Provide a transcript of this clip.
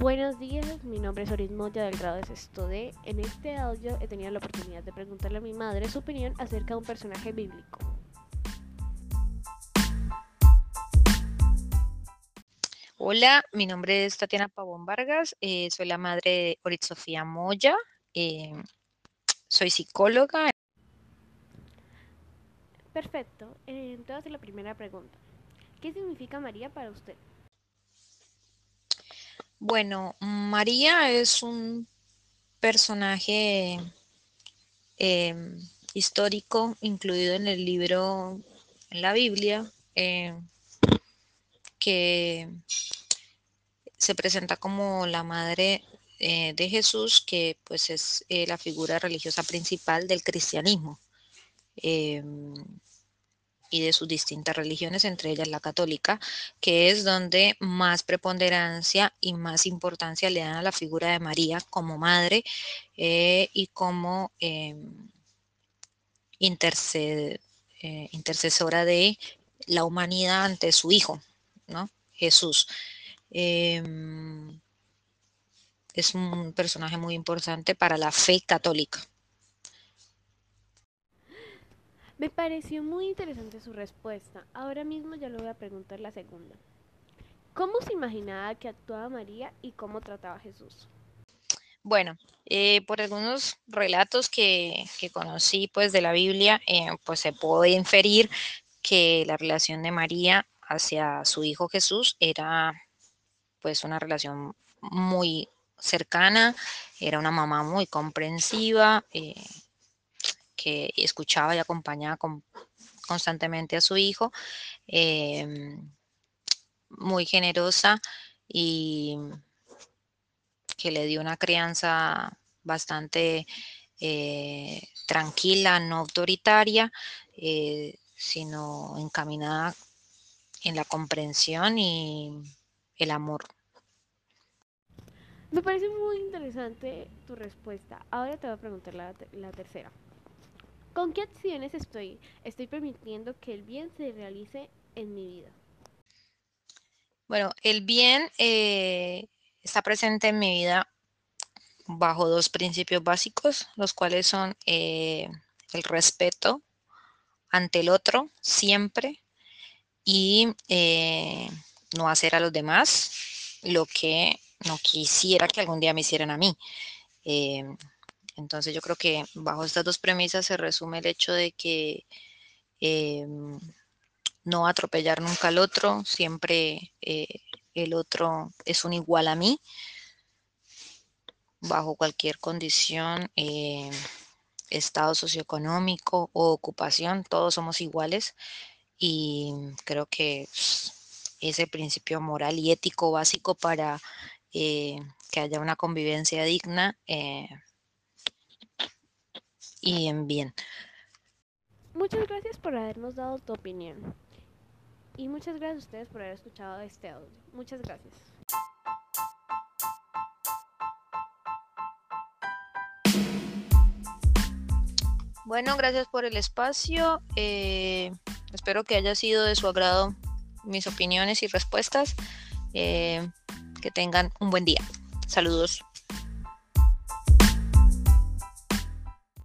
Buenos días, mi nombre es Oris Moya del grado de sexto D. En este audio he tenido la oportunidad de preguntarle a mi madre su opinión acerca de un personaje bíblico. Hola, mi nombre es Tatiana Pavón Vargas, eh, soy la madre de Orit Sofía Moya, eh, soy psicóloga. Perfecto, eh, entonces la primera pregunta. ¿Qué significa María para usted? Bueno, María es un personaje em, histórico incluido en el libro, en la Biblia, em, que se presenta como la madre eh, de Jesús, que pues es eh, la figura religiosa principal del cristianismo. Y de sus distintas religiones, entre ellas la católica, que es donde más preponderancia y más importancia le dan a la figura de María como madre eh, y como em, eh, intercesora de la humanidad ante su Hijo, ¿no? Jesús. Em, es un personaje muy importante para la fe católica. Me pareció muy interesante su respuesta. Ahora mismo ya le voy a preguntar la segunda. ¿Cómo se imaginaba que actuaba María y cómo trataba a Jesús? Bueno, eh, por algunos relatos que, conocí pues de la Biblia, eh, pues se puede inferir que la relación de María hacia su hijo Jesús era pues una relación muy cercana, era una mamá muy comprensiva, eh, que escuchaba y acompañaba constantemente a su hijo, em, muy generosa y que le dio una crianza bastante eh, tranquila, no autoritaria, eh, sino encaminada en la comprensión y el amor. Me parece muy interesante tu respuesta. Ahora te voy a preguntar la tercera. ¿Con qué acciones estoy, estoy permitiendo que el bien se realice en mi vida? Bueno, el bien eh, está presente en mi vida bajo dos principios básicos, los cuales son eh, el respeto ante el otro siempre y eh, no hacer a los demás lo que no quisiera que algún día me hicieran a mí. Entonces yo creo que bajo estas dos premisas se resume el hecho de que em, no atropellar nunca al otro, siempre eh, el otro es un igual a mí, bajo cualquier condición, em, estado socioeconómico o ocupación, todos somos iguales. Y creo que es el principio moral y ético básico para eh, que haya una convivencia digna eh, y en bien. Muchas gracias por habernos dado tu opinión. Y muchas gracias a ustedes por haber escuchado este audio. Muchas gracias. Bueno, gracias por el espacio. Eh, espero que haya sido de su agrado mis opiniones y respuestas. Eh, que tengan un buen día. Saludos.